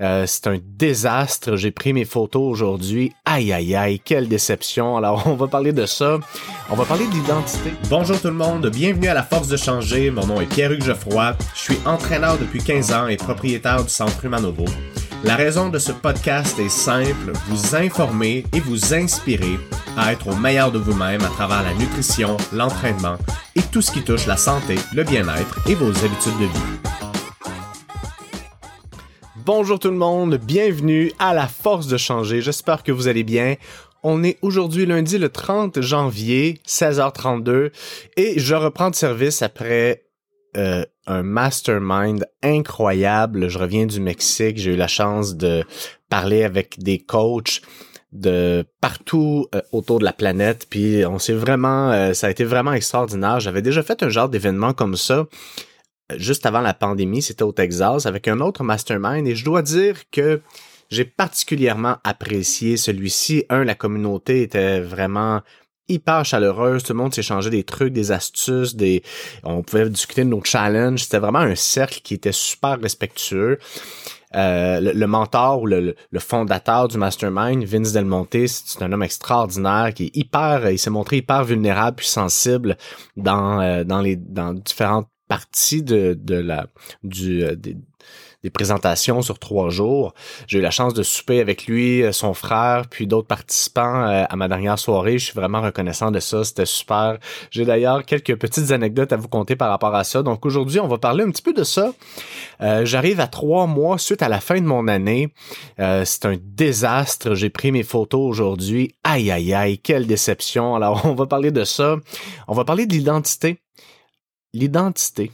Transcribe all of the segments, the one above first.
Euh, c'est un désastre. J'ai pris mes photos aujourd'hui. Aïe, aïe, aïe, quelle déception. Alors, on va parler de ça. On va parler de l'identité. Bonjour tout le monde, bienvenue à la Force de changer. Mon nom est Pierre-Hugues Geoffroy. Je suis entraîneur depuis 15 ans et propriétaire du Centre Humanovo. La raison de ce podcast est simple, vous informer et vous inspirer à être au meilleur de vous-même à travers la nutrition, l'entraînement et tout ce qui touche la santé, le bien-être et vos habitudes de vie. Bonjour tout le monde, bienvenue à la force de changer. J'espère que vous allez bien. On est aujourd'hui lundi le 30 janvier, 16h32, et je reprends de service après euh, un mastermind incroyable. Je reviens du Mexique, j'ai eu la chance de parler avec des coachs de partout euh, autour de la planète, puis on s'est vraiment, euh, ça a été vraiment extraordinaire. J'avais déjà fait un genre d'événement comme ça juste avant la pandémie, c'était au Texas avec un autre mastermind et je dois dire que j'ai particulièrement apprécié celui-ci. Un, la communauté était vraiment hyper chaleureuse, tout le monde s'échangeait des trucs, des astuces, des on pouvait discuter de nos challenges, c'était vraiment un cercle qui était super respectueux. Euh, le, mentor ou le, fondateur du mastermind, Vince Del Monte, c'est un homme extraordinaire qui est hyper, il s'est montré hyper vulnérable puis sensible dans euh, dans les dans différentes partie de, la euh, des, présentations sur trois jours. J'ai eu la chance de souper avec lui, euh, son frère, puis d'autres participants euh, à ma dernière soirée. Je suis vraiment reconnaissant de ça. C'était super. J'ai d'ailleurs quelques petites anecdotes à vous conter par rapport à ça. Donc aujourd'hui, on va parler un petit peu de ça. J'arrive à trois mois suite à la fin de mon année. C'est un désastre. J'ai pris mes photos aujourd'hui. Aïe, aïe, aïe, quelle déception. Alors, on va parler de ça. On va parler de l'identité l'identité.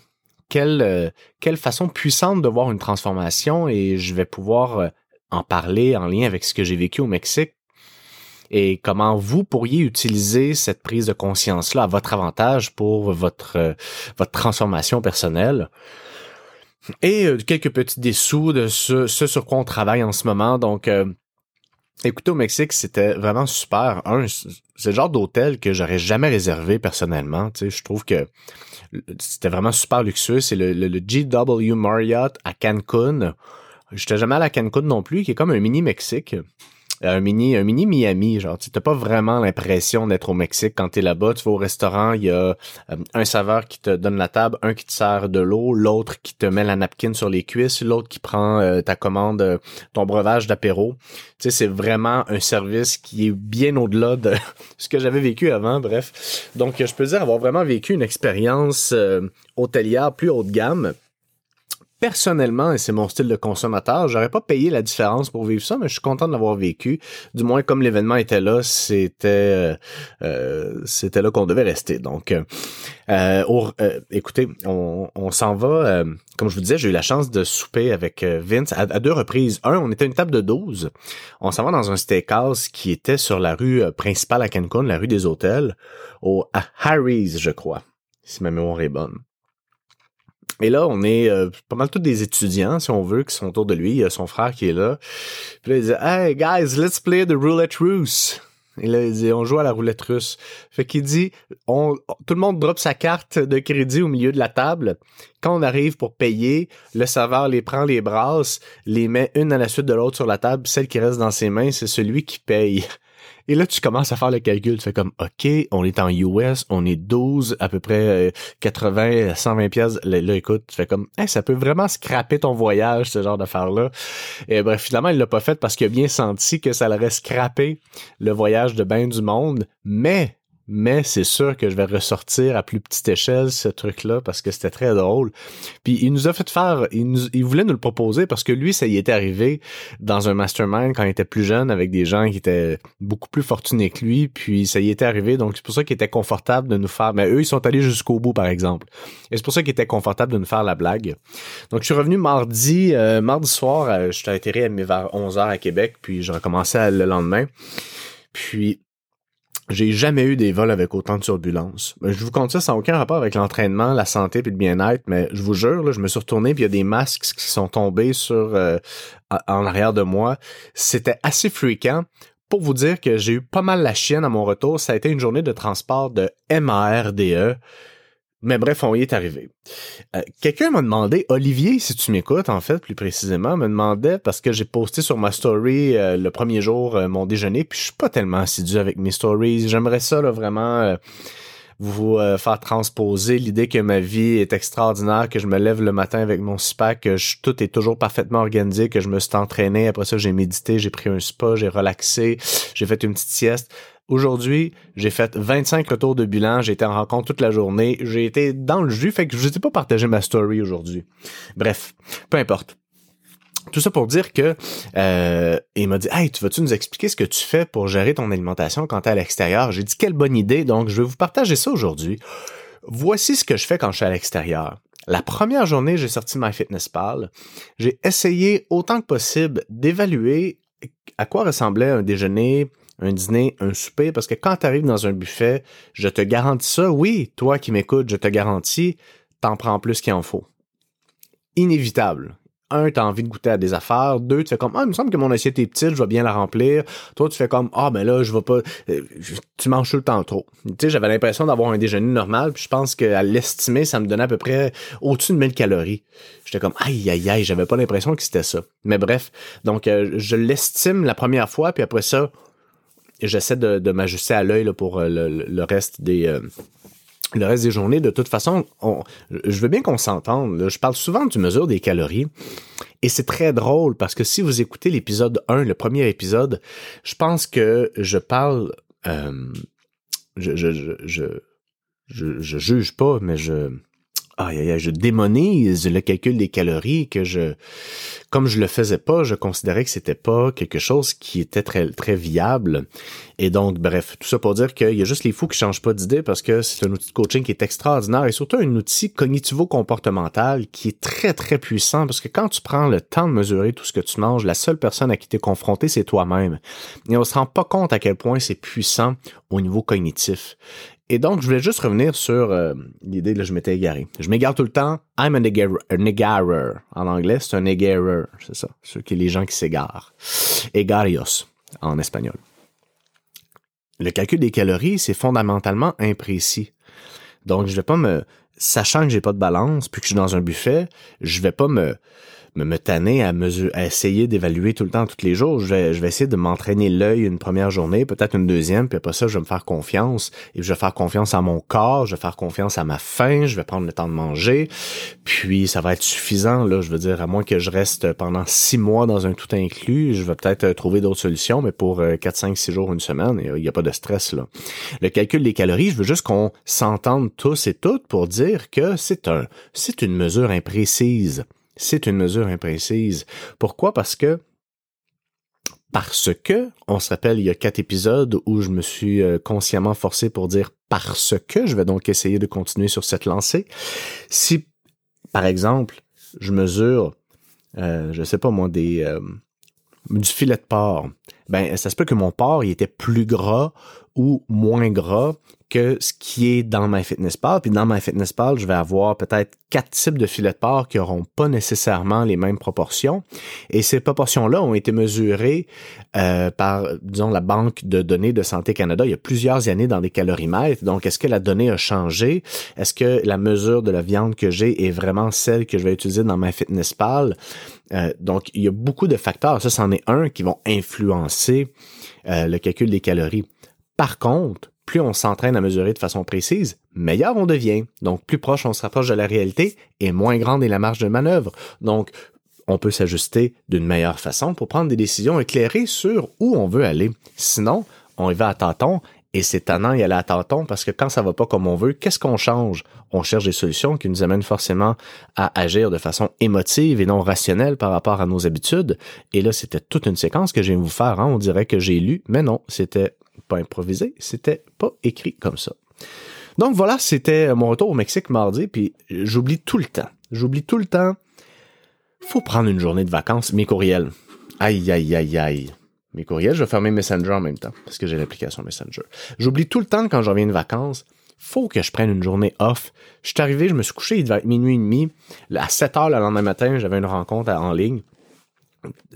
Quelle, euh, quelle façon puissante de voir une transformation et je vais pouvoir euh, en parler en lien avec ce que j'ai vécu au Mexique et comment vous pourriez utiliser cette prise de conscience-là à votre avantage pour votre, euh, votre transformation personnelle. Et quelques petits dessous de ce, ce, sur quoi on travaille en ce moment. Donc, écoutez, au Mexique, c'était vraiment super. Un, c'est le genre d'hôtel que j'aurais jamais réservé personnellement. Tu sais, je trouve que c'était vraiment super luxueux. C'est le, le, GW Marriott à Cancun. J'étais jamais allé à Cancun non plus, qui est comme un mini Mexique. Euh, un mini un mini Miami genre tu t'as pas vraiment l'impression d'être au Mexique quand t'es là-bas. Tu vas au restaurant il y a euh, un saveur qui te donne la table un qui te sert de l'eau l'autre qui te met la napkin sur les cuisses l'autre qui prend euh, ta commande ton breuvage d'apéro. Tu sais c'est vraiment un service qui est bien au-delà de ce que j'avais vécu avant bref. Donc je peux dire avoir vraiment vécu une expérience hôtelière plus haut de gamme personnellement, et c'est mon style de consommateur, j'aurais pas payé la différence pour vivre ça, mais je suis content de l'avoir vécu. Du moins, comme l'événement était là, c'était euh, euh c'était là qu'on devait rester. Donc, euh, euh, écoutez, on, s'en va. comme je vous disais, j'ai eu la chance de souper avec Vince à, deux reprises. Un, on était une table de 12. On s'en va dans un steakhouse qui était sur la rue principale à Cancun, la rue des hôtels, au à Harry's, je crois, si ma mémoire est bonne. Et là, on est euh, pas mal tous des étudiants, si on veut, qui sont autour de lui. Il y a son frère qui est là. Puis là, il dit Hey guys, let's play the roulette russe. Et là, il dit On joue à la roulette russe. Fait qu'il dit on, Tout le monde drop sa carte de crédit au milieu de la table. Quand on arrive pour payer, le serveur les prend, les brasses, les met une à la suite de l'autre sur la table. Celle qui reste dans ses mains, c'est celui qui paye. Et là, tu commences à faire le calcul. Tu fais comme, OK, on est en US, on est 12, à peu près 80, 120 pièces. Là, écoute, tu fais comme, ça peut vraiment scraper ton voyage, ce genre d'affaires-là. Et bref, finalement, il l'a pas fait parce qu'il a bien senti que ça allait scraper le voyage de bain du monde. Mais mais c'est sûr que je vais ressortir à plus petite échelle ce truc-là parce que c'était très drôle. Puis il nous a fait faire, il, nous, il voulait nous le proposer parce que lui, ça y était arrivé dans un mastermind quand il était plus jeune avec des gens qui étaient beaucoup plus fortunés que lui. Puis ça y était arrivé, donc c'est pour ça qu'il était confortable de nous faire. Mais eux, ils sont allés jusqu'au bout, par exemple. Et c'est pour ça qu'il était confortable de nous faire la blague. Donc je suis revenu mardi, euh, mardi soir, euh, je suis atterri vers 11h à Québec, puis je recommençais le lendemain. Puis j'ai jamais eu des vols avec autant de turbulences. Je vous compte ça, n'a aucun rapport avec l'entraînement, la santé et le bien-être, mais je vous jure, là, je me suis retourné puis y a des masques qui sont tombés sur euh, en arrière de moi. C'était assez fréquent. Pour vous dire que j'ai eu pas mal la chienne à mon retour, ça a été une journée de transport de MARDE. Mais bref, on y est arrivé. Euh, quelqu'un m'a demandé, Olivier, si tu m'écoutes, en fait, plus précisément, me demandait parce que j'ai posté sur ma story euh, le premier jour euh, mon déjeuner, puis je suis pas tellement assidu avec mes stories. J'aimerais ça là, vraiment vous faire transposer l'idée que ma vie est extraordinaire, que je me lève le matin avec mon spa, que tout est toujours parfaitement organisé, que je me suis entraîné, après ça j'ai médité, j'ai pris un spa, j'ai relaxé, j'ai fait une petite sieste. Aujourd'hui, j'ai fait 25 retours de bilan, j'ai été en rencontre toute la journée, j'ai été dans le jus, fait que je n'ai pas partagé ma story aujourd'hui. Bref, peu importe. Tout ça pour dire que euh, il m'a dit Hey, tu vas-tu nous expliquer ce que tu fais pour gérer ton alimentation quand tu es à l'extérieur? J'ai dit quelle bonne idée, donc je vais vous partager ça aujourd'hui. Voici ce que je fais quand je suis à l'extérieur. La première journée, j'ai sorti MyFitnessPal. J'ai essayé autant que possible d'évaluer à quoi ressemblait un déjeuner un dîner, un souper, parce que quand tu arrives dans un buffet, je te garantis ça, oui, toi qui m'écoutes, je te garantis, t'en prends plus qu'il en faut. Inévitable. Un, t'as envie de goûter à des affaires. Deux, tu fais comme, ah, il me semble que mon assiette est petite, je vais bien la remplir. Toi, tu fais comme, ah, ben là, je vais pas, euh, tu manges tout le temps trop. Tu sais, j'avais l'impression d'avoir un déjeuner normal, puis je pense qu'à l'estimer, ça me donnait à peu près au-dessus de 1000 calories. J'étais comme, aïe, aïe, aïe, j'avais pas l'impression que c'était ça. Mais bref, donc, euh, je l'estime la première fois, puis après ça, j'essaie de, m'ajuster à l'œil pour euh, le, reste des euh, le reste des journées. De toute façon, je veux bien qu'on s'entende. Je parle souvent du mesure des calories. Et c'est très drôle parce que si vous écoutez l'épisode 1, le premier épisode, je pense que je parle. Euh, je, je, je, je, je, juge pas, mais je je démonise le calcul des calories que je, comme je le faisais pas, je considérais que c'était pas quelque chose qui était très, très viable. Et donc, bref, tout ça pour dire qu'il y a juste les fous qui changent pas d'idée parce que c'est un outil de coaching qui est extraordinaire et surtout un outil cognitivo-comportemental qui est très, très puissant parce que quand tu prends le temps de mesurer tout ce que tu manges, la seule personne à qui tu es confronté, c'est toi-même. Et on se rend pas compte à quel point c'est puissant au niveau cognitif. Et donc, je voulais juste revenir sur euh, l'idée, là, je m'étais égaré. Je m'égare tout le temps. I'm a, negarer. En anglais, c'est un negarer. C'est ça. Ceux qui les gens qui s'égarent. Egarios, en espagnol. Le calcul des calories, c'est fondamentalement imprécis. Donc, je vais pas me, sachant que j'ai pas de balance, puis que je suis dans un buffet, je vais pas me, me, me tanner à, mesure, à essayer d'évaluer tout le temps, tous les jours. Je vais, je vais essayer de m'entraîner l'œil une première journée, peut-être une deuxième, puis après ça, je vais me faire confiance. Et je vais faire confiance à mon corps, je vais faire confiance à ma faim, je vais prendre le temps de manger. Puis ça va être suffisant, là, je veux dire, à moins que je reste pendant six mois dans un tout inclus, je vais peut-être euh, trouver d'autres solutions, mais pour 4, 5, 6 jours, une semaine, il n'y a pas de stress, là. Le calcul des calories, je veux juste qu'on s'entende tous et toutes pour dire que c'est un, c'est une mesure imprécise c'est une mesure imprécise. Pourquoi? Parce que parce que, on se rappelle, il y a quatre épisodes où je me suis euh, consciemment forcé pour dire parce que, je vais donc essayer de continuer sur cette lancée. Si, par exemple, je mesure, euh, je sais pas moi, des, euh, du filet de porc, ben, ça se peut que mon porc, il était plus gras ou moins gras que ce qui est dans MyFitnessPal. Puis dans MyFitnessPal, je vais avoir peut-être quatre types de filets de porc qui n'auront pas nécessairement les mêmes proportions. Et ces proportions-là ont été mesurées euh, par, disons, la Banque de données de Santé Canada il y a plusieurs années dans des calorimètres. Donc, est-ce que la donnée a changé? Est-ce que la mesure de la viande que j'ai est vraiment celle que je vais utiliser dans MyFitnessPal? Euh, donc, il y a beaucoup de facteurs. Ça, c'en est un qui vont influencer euh, le calcul des calories. Par contre, plus on s'entraîne à mesurer de façon précise, meilleur on devient. Donc, plus proche on se rapproche de la réalité et moins grande est la marge de manœuvre. Donc, on peut s'ajuster d'une meilleure façon pour prendre des décisions éclairées sur où on veut aller. Sinon, on y va à tâtons et c'est tannant y aller à tâtons parce que quand ça va pas comme on veut, qu'est-ce qu'on change? On cherche des solutions qui nous amènent forcément à agir de façon émotive et non rationnelle par rapport à nos habitudes. Et là, c'était toute une séquence que de vous faire. Hein. On dirait que j'ai lu, mais non, c'était pas improvisé, c'était pas écrit comme ça. Donc voilà, c'était mon retour au Mexique mardi, puis j'oublie tout le temps. J'oublie tout le temps. Faut prendre une journée de vacances, mes courriels. Aïe, aïe, aïe, aïe. Mes courriels, je vais fermer Messenger en même temps, parce que j'ai l'application Messenger. J'oublie tout le temps quand je reviens de vacances. Faut que je prenne une journée off. Je suis arrivé, je me suis couché, il devait être minuit et demi. À 7 heures le lendemain matin, j'avais une rencontre en ligne.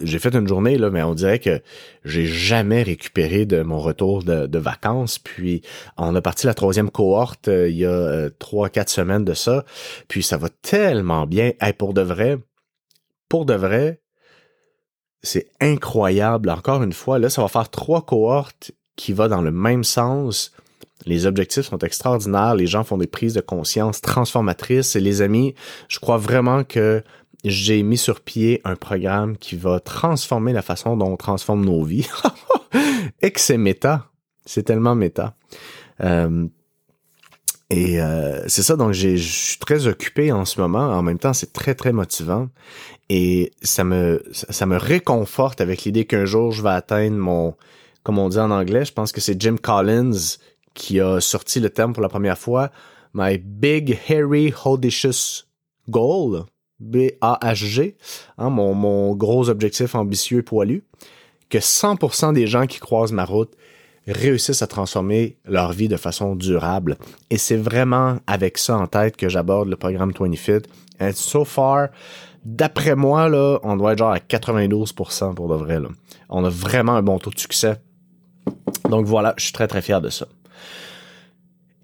J'ai fait une journée, là, mais on dirait que j'ai jamais récupéré de mon retour de, vacances. Puis on a parti la troisième cohorte euh, il y a euh, trois, quatre semaines de ça. Puis ça va tellement bien. Hey, pour de vrai, pour de vrai, c'est incroyable. Encore une fois, là, ça va faire trois cohortes qui vont dans le même sens. Les objectifs sont extraordinaires. Les gens font des prises de conscience transformatrices. Et les amis, je crois vraiment que j'ai mis sur pied un programme qui va transformer la façon dont on transforme nos vies. et que c'est méta. C'est tellement méta. Euh, et euh, c'est ça, donc je suis très occupé en ce moment. En même temps, c'est très, très motivant. Et ça me, ça me réconforte avec l'idée qu'un jour, je vais atteindre mon, comme on dit en anglais, je pense que c'est Jim Collins qui a sorti le terme pour la première fois, My Big Hairy Audacious Goal. B-A-H-G, hein, mon, gros objectif ambitieux poilu, que 100% des gens qui croisent ma route réussissent à transformer leur vie de façon durable. Et c'est vraiment avec ça en tête que j'aborde le programme 20 Fit. And so far, d'après moi, là, on doit être genre à 92% pour de vrai. Là. On a vraiment un bon taux de succès. Donc voilà, je suis très très fier de ça.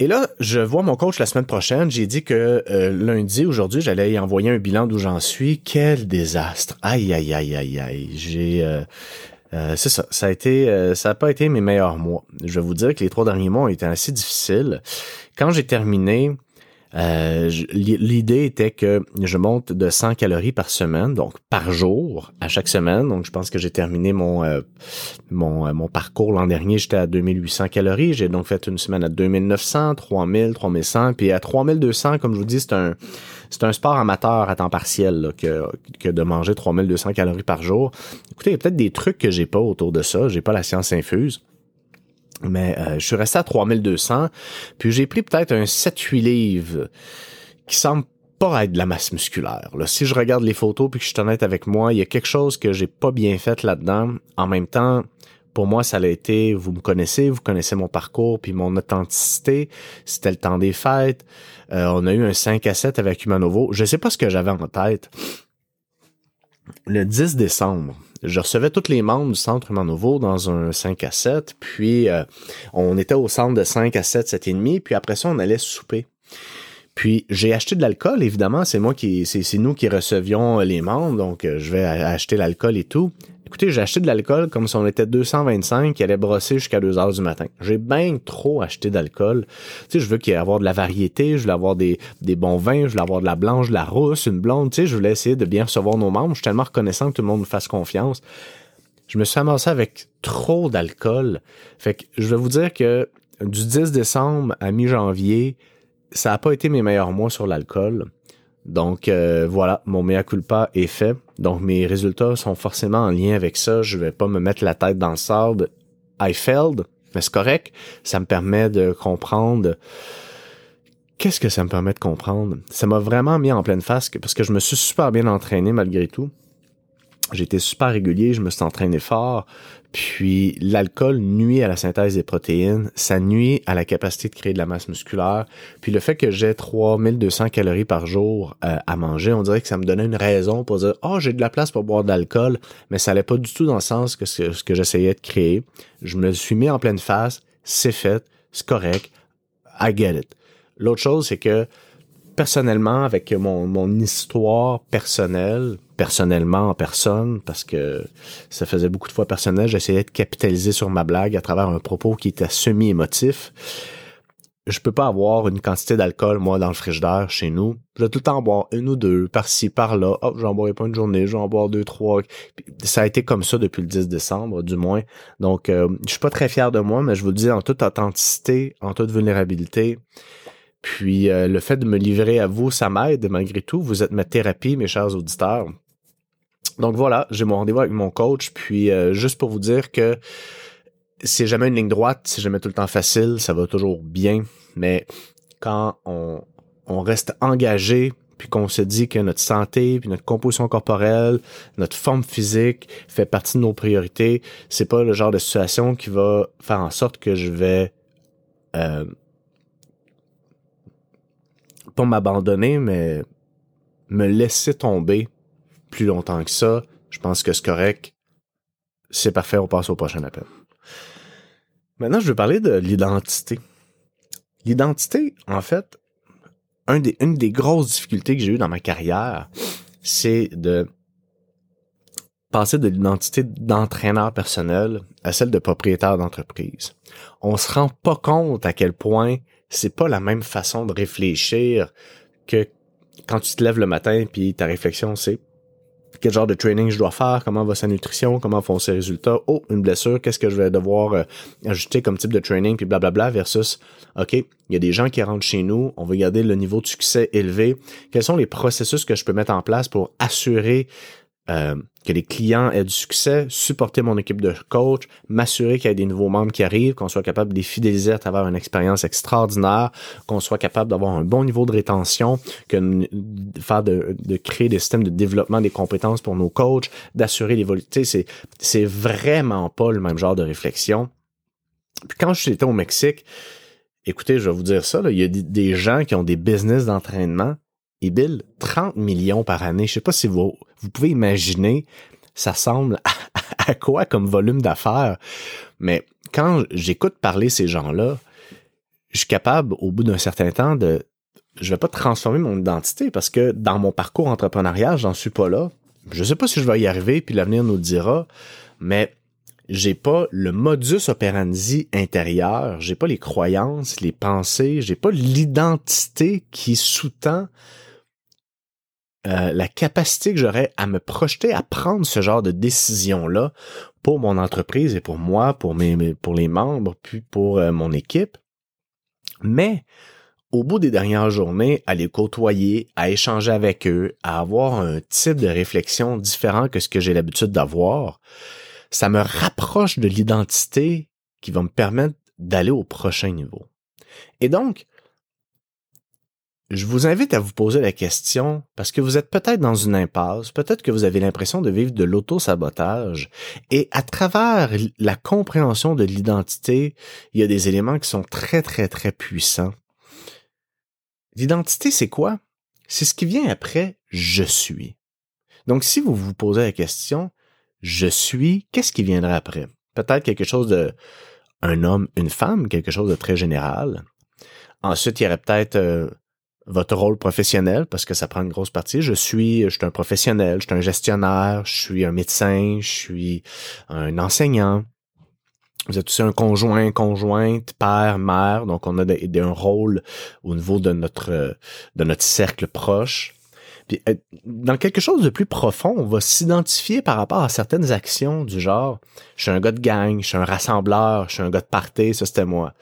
Et là, je vois mon coach la semaine prochaine. J'ai dit que euh, lundi, aujourd'hui, j'allais y envoyer un bilan d'où j'en suis. Quel désastre. Aïe, aïe, aïe, aïe, aïe. J'ai... Euh, euh, c'est ça, ça a été, ça a pas été mes meilleurs mois. Je vais vous dire que les trois derniers mois ont été assez difficiles. Quand j'ai terminé, euh, l'idée était que je monte de 100 calories par semaine, donc par jour, à chaque semaine. Donc, je pense que j'ai terminé mon euh, mon, euh, mon parcours l'an dernier. J'étais à 2800 calories. J'ai donc fait une semaine à 2900, 3000, 3100, puis à 3200, comme je vous dis, c'est un c'est un sport amateur à temps partiel que, que de manger 3200 calories par jour. Écoutez, il y a peut-être des trucs que j'ai pas autour de ça. J'ai pas la science infuse. Mais euh, je suis resté à 3200, puis j'ai pris peut-être un 7-8 livres qui semble pas être de la masse musculaire. Là. Si je regarde les photos puis que je suis honnête avec moi, il y a quelque chose que j'ai pas bien fait là-dedans. En même temps, pour moi, ça a été, vous me connaissez, vous connaissez mon parcours puis mon authenticité. C'était le temps des fêtes. Euh, on a eu un 5 à 7 avec Humanovo. Je sais pas ce que j'avais en tête. Le 10 décembre, je recevais tous les membres du centre Nouveau dans un 5 à 7, puis euh, on était au centre de 5 à 7, 7 et demi, puis après ça, on allait souper. Puis j'ai acheté de l'alcool, évidemment, c'est moi qui c'est nous qui recevions les membres, donc euh, je vais acheter l'alcool et tout. Écoutez, j'ai acheté de l'alcool comme si on était 225 qui allait brosser jusqu'à 2 heures du matin. J'ai bien trop acheté d'alcool. Tu sais, je veux qu'il y ait de la variété, je veux avoir des, des bons vins, je veux avoir de la blanche, de la rousse, une blonde. Tu sais, je voulais essayer de bien recevoir nos membres. Je suis tellement reconnaissant que tout le monde me fasse confiance. Je me suis amassé avec trop d'alcool. Fait que je vais vous dire que du 10 décembre à mi-janvier, ça n'a pas été mes meilleurs mois sur l'alcool. Donc euh, voilà, mon mea culpa est fait. Donc mes résultats sont forcément en lien avec ça. Je vais pas me mettre la tête dans le sable. I failed, mais c'est correct. Ça me permet de comprendre. Qu'est-ce que ça me permet de comprendre? Ça m'a vraiment mis en pleine face parce que je me suis super bien entraîné malgré tout. J'étais super régulier, je me suis entraîné fort. Puis l'alcool nuit à la synthèse des protéines, ça nuit à la capacité de créer de la masse musculaire. Puis le fait que j'ai 3200 calories par jour euh, à manger, on dirait que ça me donnait une raison pour dire "Oh, j'ai de la place pour boire de l'alcool", mais ça allait pas du tout dans le sens que ce, ce que j'essayais de créer. Je me suis mis en pleine face, c'est fait, c'est correct. I get it. L'autre chose c'est que personnellement avec mon, mon histoire personnelle, personnellement en personne parce que ça faisait beaucoup de fois personnel. J'essayais de capitaliser sur ma blague à travers un propos qui était semi-émotif. Je peux pas avoir une quantité d'alcool, moi, dans le frigidaire chez nous. Je vais tout le temps en boire une ou deux, par-ci, par-là. Hop, j'en boirai pas une journée, j'en boire deux, trois. Ça a été comme ça depuis le 10 décembre, du moins. Donc, euh, je suis pas très fier de moi, mais je vous le dis en toute authenticité, en toute vulnérabilité. Puis euh, le fait de me livrer à vous, ça m'aide malgré tout. Vous êtes ma thérapie, mes chers auditeurs. Donc voilà, j'ai mon rendez-vous avec mon coach, puis euh, juste pour vous dire que c'est jamais une ligne droite, c'est jamais tout le temps facile, ça va toujours bien, mais quand on, reste engagé, puis qu'on se dit que notre santé, puis notre composition corporelle, notre forme physique fait partie de nos priorités, c'est pas le genre de situation qui va faire en sorte que je vais euh, m'abandonner, mais me laisser tomber plus longtemps que ça, Je pense que c'est correct. C'est parfait, on passe au prochain appel. Maintenant, je veux parler de l'identité. L'identité, en fait, une des grosses difficultés que j'ai eues dans ma carrière, c'est de passer de l'identité d'entraîneur personnel à celle de propriétaire d'entreprise. On se rend pas compte à quel point c'est pas la même façon de réfléchir que quand tu te lèves le matin puis ta réflexion c'est quel genre de training je dois faire, comment va sa nutrition, comment font ses résultats, oh, une blessure, qu'est-ce que je vais devoir euh, ajouter comme type de training, puis blablabla, versus, OK, il y a des gens qui rentrent chez nous, on veut garder le niveau de succès élevé, quels sont les processus que je peux mettre en place pour assurer euh, que les clients aient du succès, supporter mon équipe de coach, m'assurer qu'il y a des nouveaux membres qui arrivent, qu'on soit capable de les fidéliser à travers une expérience extraordinaire, qu'on soit capable d'avoir un bon niveau de rétention, que faire de, créer des systèmes de développement des compétences pour nos coachs, d'assurer l'évolution. C'est, c'est vraiment pas le même genre de réflexion. Puis quand je suis au Mexique, écoutez, je vais vous dire ça, il y a des gens qui ont des business d'entraînement billent 30 millions par année. Je sais pas si vous, vous pouvez imaginer, ça semble à, quoi comme volume d'affaires. Mais quand j'écoute parler ces gens-là, je suis capable, au bout d'un certain temps, de, je vais pas transformer mon identité parce que dans mon parcours entrepreneurial, j'en suis pas là. Je sais pas si je vais y arriver, puis l'avenir nous le dira, mais j'ai pas le modus operandi intérieur, j'ai pas les croyances, les pensées, j'ai pas l'identité qui sous-tend euh, la capacité que j'aurais à me projeter à prendre ce genre de décision-là pour mon entreprise et pour moi, pour mes, pour les membres, puis pour euh, mon équipe. Mais au bout des dernières journées, à les côtoyer, à échanger avec eux, à avoir un type de réflexion différent que ce que j'ai l'habitude d'avoir, ça me rapproche de l'identité qui va me permettre d'aller au prochain niveau. Et donc, je vous invite à vous poser la question parce que vous êtes peut-être dans une impasse, peut-être que vous avez l'impression de vivre de l'auto-sabotage et à travers la compréhension de l'identité, il y a des éléments qui sont très très très puissants. L'identité, c'est quoi? C'est ce qui vient après je suis. Donc si vous vous posez la question je suis, qu'est-ce qui viendra après? Peut-être quelque chose de un homme, une femme, quelque chose de très général. Ensuite, il y aurait peut-être euh, votre rôle professionnel parce que ça prend une grosse partie. Je suis, je suis un professionnel, je suis un gestionnaire, je suis un médecin, je suis un enseignant. Vous êtes aussi un conjoint, conjointe, père, mère, donc on a un rôle au niveau de notre de notre cercle proche. Euh, dans quelque chose de plus profond, on va s'identifier par rapport à certaines actions du genre, je suis un gars de gang, je suis un rassembleur, je suis un gars de party, ça c'était moi.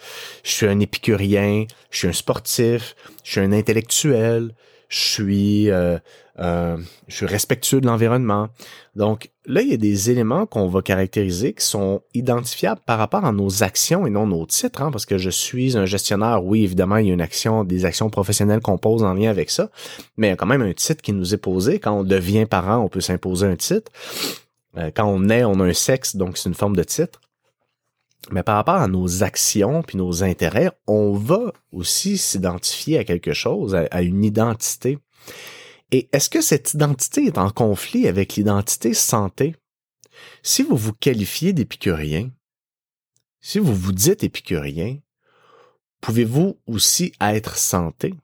Je suis un épicurien, je suis un sportif, je suis un intellectuel, je suis euh, euh, je suis respectueux de l'environnement. Donc là, il y a des éléments qu'on va caractériser qui sont identifiables par rapport à nos actions et non nos titres, hein, parce que je suis un gestionnaire. Oui, évidemment, il y a une action, des actions professionnelles qu'on pose en lien avec ça, mais il y a quand même un titre qui nous est posé. Quand on devient parent, on peut s'imposer un titre. Euh, quand on est, on a un sexe, donc c'est une forme de titre. Mais par rapport à nos actions puis nos intérêts, on va aussi s'identifier à quelque chose, à une identité. Et est-ce que cette identité est en conflit avec l'identité santé? Si vous vous qualifiez d'épicurien, si vous vous dites épicurien, pouvez-vous aussi être santé?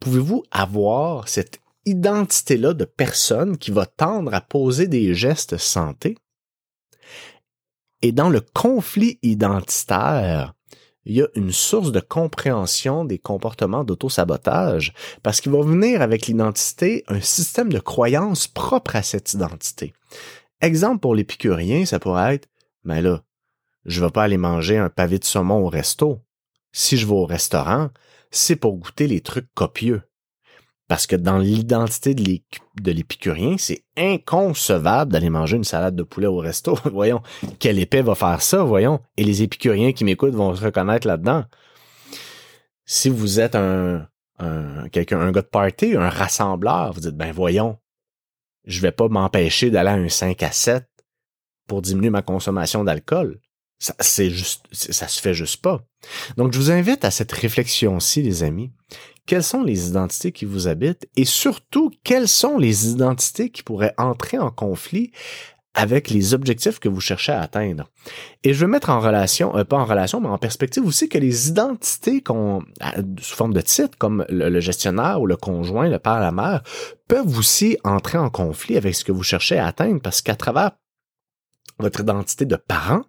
Pouvez-vous avoir cette identité-là de personne qui va tendre à poser des gestes santé? Et dans le conflit identitaire, il y a une source de compréhension des comportements d'auto-sabotage parce qu'il va venir avec l'identité un système de croyances propre à cette identité. Exemple pour l'épicurien, ça pourrait être, mais ben là, je vais pas aller manger un pavé de saumon au resto. Si je vais au restaurant, c'est pour goûter les trucs copieux. Parce que dans l'identité de l'épicurien, c'est inconcevable d'aller manger une salade de poulet au resto. voyons, quel épais va faire ça, voyons? Et les épicuriens qui m'écoutent vont se reconnaître là-dedans. Si vous êtes un, un, quelqu'un, un gars de party, un rassembleur, vous dites, ben voyons, je vais pas m'empêcher d'aller à un 5 à 7 pour diminuer ma consommation d'alcool. Ça, c'est juste, ça se fait juste pas. Donc, je vous invite à cette réflexion-ci, les amis. Quelles sont les identités qui vous habitent et surtout quelles sont les identités qui pourraient entrer en conflit avec les objectifs que vous cherchez à atteindre? Et je veux mettre en relation, euh, pas en relation, mais en perspective aussi que les identités qu'on, sous forme de titre, comme le, gestionnaire ou le conjoint, le père, la mère, peuvent aussi entrer en conflit avec ce que vous cherchez à atteindre parce qu'à travers votre identité de parent,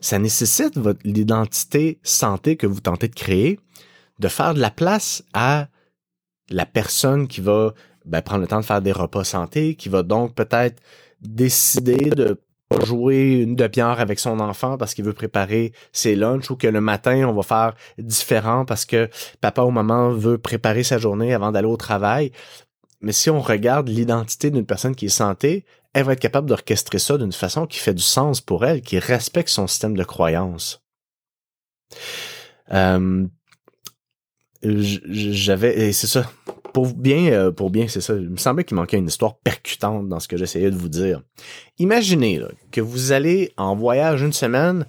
ça nécessite votre, l'identité santé que vous tentez de créer, de faire de la place à la personne qui va ben, prendre le temps de faire des repas santé, qui va donc peut-être décider de jouer une demi-heure avec son enfant parce qu'il veut préparer ses lunchs ou que le matin on va faire différent parce que papa ou maman veut préparer sa journée avant d'aller au travail. Mais si on regarde l'identité d'une personne qui est santé, elle va être capable d'orchestrer ça d'une façon qui fait du sens pour elle, qui respecte son système de croyance. Euh, j'avais et c'est ça. Pour bien euh, pour bien c'est ça. Il me semblait qu'il manquait une histoire percutante dans ce que j'essayais de vous dire. Imaginez que vous allez en voyage une semaine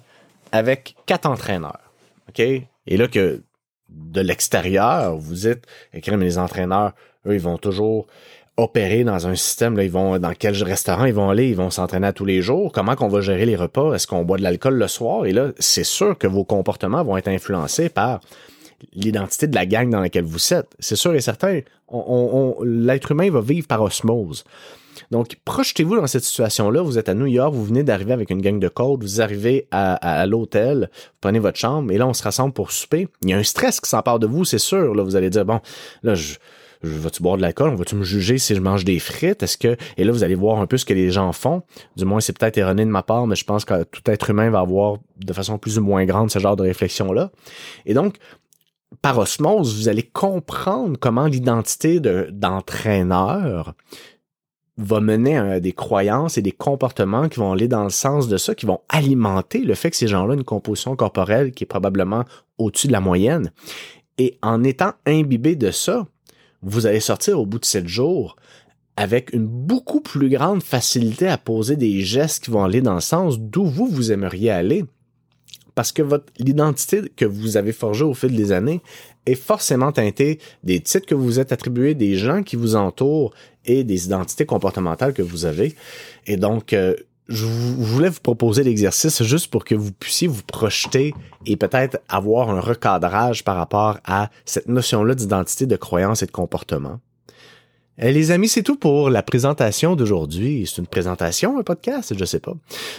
avec quatre entraîneurs ok? Et là que de l'extérieur vous êtes écrit mais les entraîneurs eux ils vont toujours opérer dans un système là ils vont dans quel restaurant ils vont aller ils vont s'entraîner tous les jours. Comment qu'on va gérer les repas? Est-ce qu'on boit de l'alcool le soir? Et là c'est sûr que vos comportements vont être influencés par l'identité de la gang dans laquelle vous êtes. C'est sûr et certain, on, l'être humain va vivre par osmose. Donc, projetez-vous dans cette situation-là. Vous êtes à New York, vous venez d'arriver avec une gang de code, vous arrivez à, l'hôtel, vous prenez votre chambre, et là, on se rassemble pour souper. Il y a un stress qui s'empare de vous, c'est sûr. Là, vous allez dire, bon, là, je, je vas-tu boire de l'alcool? Va-tu me juger si je mange des frites? Est-ce que, et là, vous allez voir un peu ce que les gens font. Du moins, c'est peut-être erroné de ma part, mais je pense que tout être humain va avoir de façon plus ou moins grande ce genre de réflexion-là. Et donc, par osmose, vous allez comprendre comment l'identité d'entraîneur va mener à des croyances et des comportements qui vont aller dans le sens de ça, qui vont alimenter le fait que ces gens-là ont une composition corporelle qui est probablement au-dessus de la moyenne. Et en étant imbibé de ça, vous allez sortir au bout de sept jours avec une beaucoup plus grande facilité à poser des gestes qui vont aller dans le sens d'où vous, vous aimeriez aller parce que votre l'identité que vous avez forgée au fil des années est forcément teintée des titres que vous vous êtes attribués, des gens qui vous entourent et des identités comportementales que vous avez. Et donc, euh, je voulais vous proposer l'exercice juste pour que vous puissiez vous projeter et peut-être avoir un recadrage par rapport à cette notion-là d'identité, de croyance et de comportement. Eh, les amis, c'est tout pour la présentation d'aujourd'hui. C'est une présentation, un podcast, je sais pas.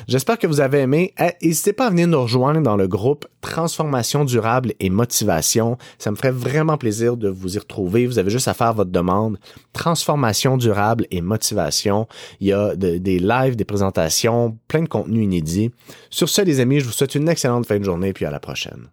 J'espère que vous avez aimé. Eh, n'hésitez pas à venir nous rejoindre dans le groupe Transformation durable et motivation. Ça me ferait vraiment plaisir de vous y retrouver. Vous avez juste à faire votre demande. Transformation durable et motivation. Il y a des lives, des présentations, plein de contenus inédits. Sur ce, les amis, je vous souhaite une excellente fin de journée puis à la prochaine.